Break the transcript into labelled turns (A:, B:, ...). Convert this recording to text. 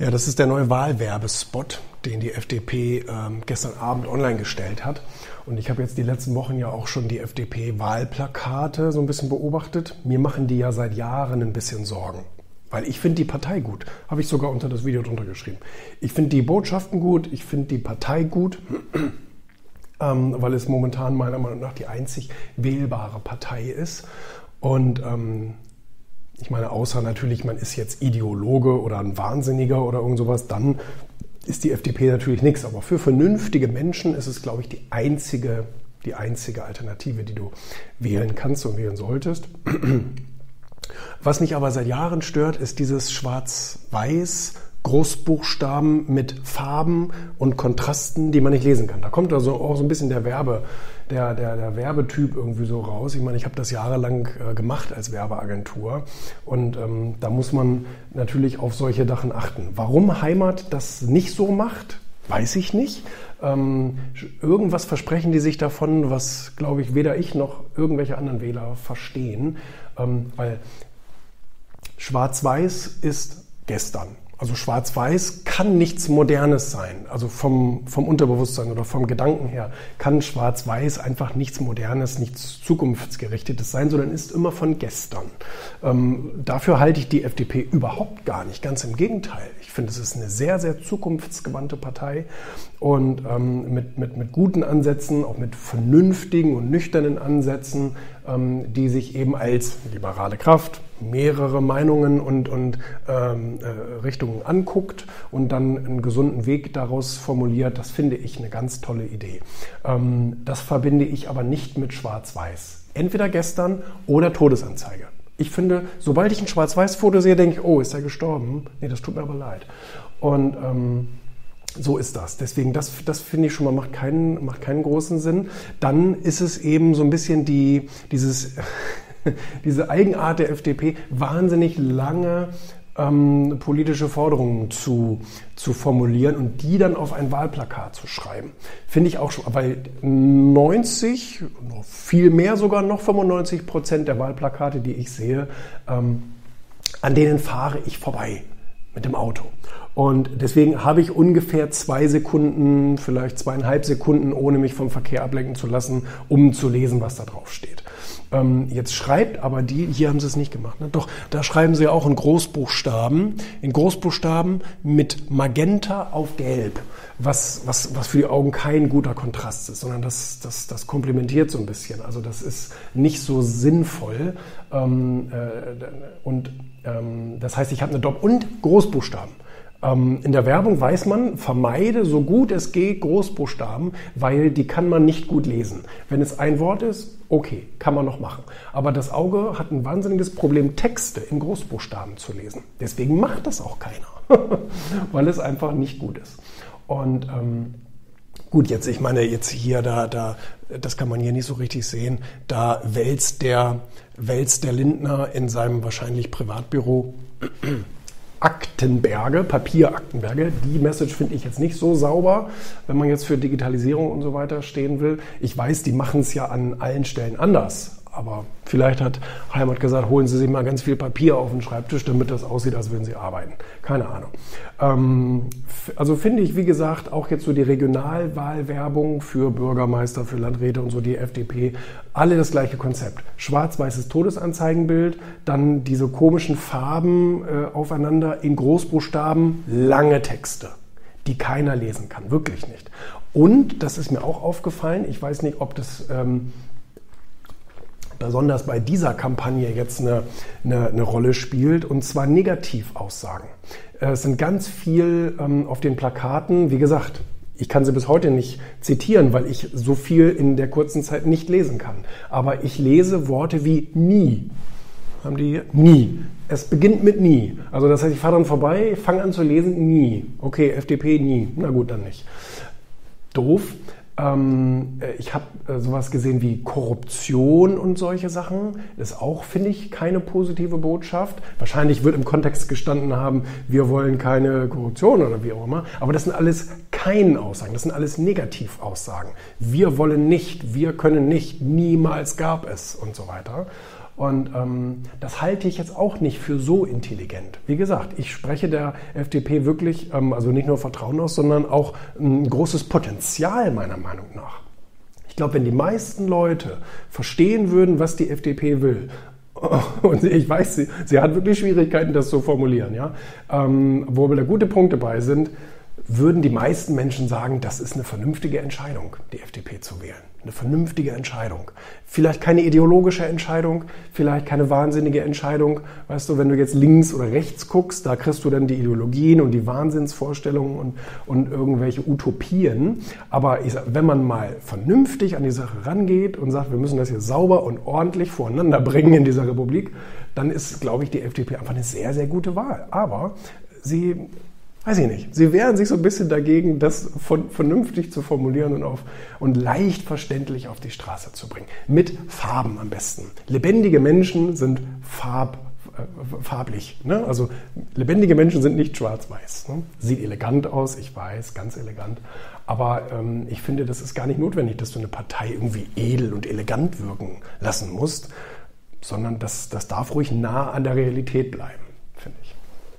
A: Ja, das ist der neue Wahlwerbespot, den die FDP ähm, gestern Abend online gestellt hat. Und ich habe jetzt die letzten Wochen ja auch schon die FDP-Wahlplakate so ein bisschen beobachtet. Mir machen die ja seit Jahren ein bisschen Sorgen. Weil ich finde die Partei gut. Habe ich sogar unter das Video drunter geschrieben. Ich finde die Botschaften gut, ich finde die Partei gut, ähm, weil es momentan meiner Meinung nach die einzig wählbare Partei ist. Und ähm, ich meine, außer natürlich, man ist jetzt Ideologe oder ein Wahnsinniger oder irgend sowas, dann ist die FDP natürlich nichts. Aber für vernünftige Menschen ist es, glaube ich, die einzige, die einzige Alternative, die du wählen kannst und wählen solltest. Was mich aber seit Jahren stört, ist dieses Schwarz-Weiß Großbuchstaben mit Farben und Kontrasten, die man nicht lesen kann. Da kommt also auch so ein bisschen der Werbe, der, der, der Werbetyp irgendwie so raus. Ich meine, ich habe das jahrelang äh, gemacht als Werbeagentur und ähm, da muss man natürlich auf solche Sachen achten. Warum Heimat das nicht so macht, weiß ich nicht. Ähm, irgendwas versprechen die sich davon, was, glaube ich, weder ich noch irgendwelche anderen Wähler verstehen, ähm, weil Schwarz-Weiß ist gestern. Also Schwarz-Weiß kann nichts Modernes sein. Also vom, vom Unterbewusstsein oder vom Gedanken her kann Schwarz-Weiß einfach nichts Modernes, nichts Zukunftsgerichtetes sein, sondern ist immer von gestern. Ähm, dafür halte ich die FDP überhaupt gar nicht. Ganz im Gegenteil. Ich finde, es ist eine sehr, sehr zukunftsgewandte Partei und ähm, mit, mit, mit guten Ansätzen, auch mit vernünftigen und nüchternen Ansätzen, die sich eben als liberale Kraft, mehrere Meinungen und, und ähm, äh, Richtungen anguckt und dann einen gesunden Weg daraus formuliert, das finde ich eine ganz tolle Idee. Ähm, das verbinde ich aber nicht mit Schwarz-Weiß. Entweder gestern oder Todesanzeige. Ich finde, sobald ich ein Schwarz-Weiß-Foto sehe, denke ich, oh, ist er gestorben? Nee, das tut mir aber leid. Und ähm, so ist das. Deswegen, das, das finde ich schon mal macht keinen, macht keinen großen Sinn. Dann ist es eben so ein bisschen die, dieses diese Eigenart der FDP, wahnsinnig lange ähm, politische Forderungen zu, zu formulieren und die dann auf ein Wahlplakat zu schreiben. Finde ich auch schon, weil 90, noch viel mehr sogar noch 95 Prozent der Wahlplakate, die ich sehe, ähm, an denen fahre ich vorbei mit dem Auto. Und deswegen habe ich ungefähr zwei Sekunden, vielleicht zweieinhalb Sekunden, ohne mich vom Verkehr ablenken zu lassen, um zu lesen, was da drauf steht. Ähm, jetzt schreibt aber die, hier haben sie es nicht gemacht, ne? doch da schreiben sie auch in Großbuchstaben, in Großbuchstaben mit Magenta auf Gelb, was, was, was für die Augen kein guter Kontrast ist, sondern das, das, das komplementiert so ein bisschen. Also das ist nicht so sinnvoll. Ähm, äh, und ähm, das heißt, ich habe eine Doppel- und Großbuchstaben. Ähm, in der Werbung weiß man, vermeide so gut es geht Großbuchstaben, weil die kann man nicht gut lesen. Wenn es ein Wort ist, okay, kann man noch machen. Aber das Auge hat ein wahnsinniges Problem, Texte in Großbuchstaben zu lesen. Deswegen macht das auch keiner, weil es einfach nicht gut ist. Und ähm, Gut, jetzt, ich meine, jetzt hier, da, da, das kann man hier nicht so richtig sehen. Da wälzt der, wälzt der Lindner in seinem wahrscheinlich Privatbüro Aktenberge, Papieraktenberge. Die Message finde ich jetzt nicht so sauber, wenn man jetzt für Digitalisierung und so weiter stehen will. Ich weiß, die machen es ja an allen Stellen anders. Aber vielleicht hat Heimat gesagt, holen Sie sich mal ganz viel Papier auf den Schreibtisch, damit das aussieht, als würden Sie arbeiten. Keine Ahnung. Ähm, also finde ich, wie gesagt, auch jetzt so die Regionalwahlwerbung für Bürgermeister, für Landräte und so, die FDP, alle das gleiche Konzept. Schwarz-weißes Todesanzeigenbild, dann diese komischen Farben äh, aufeinander in Großbuchstaben, lange Texte die keiner lesen kann, wirklich nicht. Und, das ist mir auch aufgefallen, ich weiß nicht, ob das ähm, besonders bei dieser Kampagne jetzt eine, eine, eine Rolle spielt, und zwar Negativaussagen. Äh, es sind ganz viel ähm, auf den Plakaten, wie gesagt, ich kann sie bis heute nicht zitieren, weil ich so viel in der kurzen Zeit nicht lesen kann. Aber ich lese Worte wie nie. Haben die nie. Es beginnt mit nie. Also das heißt, ich fahre dann vorbei, fange an zu lesen, nie. Okay, FDP nie. Na gut, dann nicht. Doof. Ähm, äh, ich habe äh, sowas gesehen wie Korruption und solche Sachen. Das ist auch, finde ich, keine positive Botschaft. Wahrscheinlich wird im Kontext gestanden haben, wir wollen keine Korruption oder wie auch immer. Aber das sind alles keine Aussagen, das sind alles Negativaussagen. Wir wollen nicht, wir können nicht, niemals gab es und so weiter. Und ähm, das halte ich jetzt auch nicht für so intelligent. Wie gesagt, ich spreche der FDP wirklich, ähm, also nicht nur Vertrauen aus, sondern auch ein großes Potenzial meiner Meinung nach. Ich glaube, wenn die meisten Leute verstehen würden, was die FDP will, und ich weiß, sie, sie hat wirklich Schwierigkeiten, das zu formulieren, ja, ähm, wo aber da gute Punkte bei sind, würden die meisten Menschen sagen, das ist eine vernünftige Entscheidung, die FDP zu wählen. Eine vernünftige Entscheidung. Vielleicht keine ideologische Entscheidung, vielleicht keine wahnsinnige Entscheidung. Weißt du, wenn du jetzt links oder rechts guckst, da kriegst du dann die Ideologien und die Wahnsinnsvorstellungen und, und irgendwelche Utopien. Aber ich sag, wenn man mal vernünftig an die Sache rangeht und sagt, wir müssen das hier sauber und ordentlich voreinander bringen in dieser Republik, dann ist, glaube ich, die FDP einfach eine sehr, sehr gute Wahl. Aber sie weiß ich nicht, sie wehren sich so ein bisschen dagegen, das von, vernünftig zu formulieren und, auf, und leicht verständlich auf die Straße zu bringen. Mit Farben am besten. Lebendige Menschen sind farb, äh, farblich. Ne? Also lebendige Menschen sind nicht schwarz-weiß. Ne? Sieht elegant aus, ich weiß, ganz elegant. Aber ähm, ich finde, das ist gar nicht notwendig, dass du eine Partei irgendwie edel und elegant wirken lassen musst, sondern das, das darf ruhig nah an der Realität bleiben, finde ich.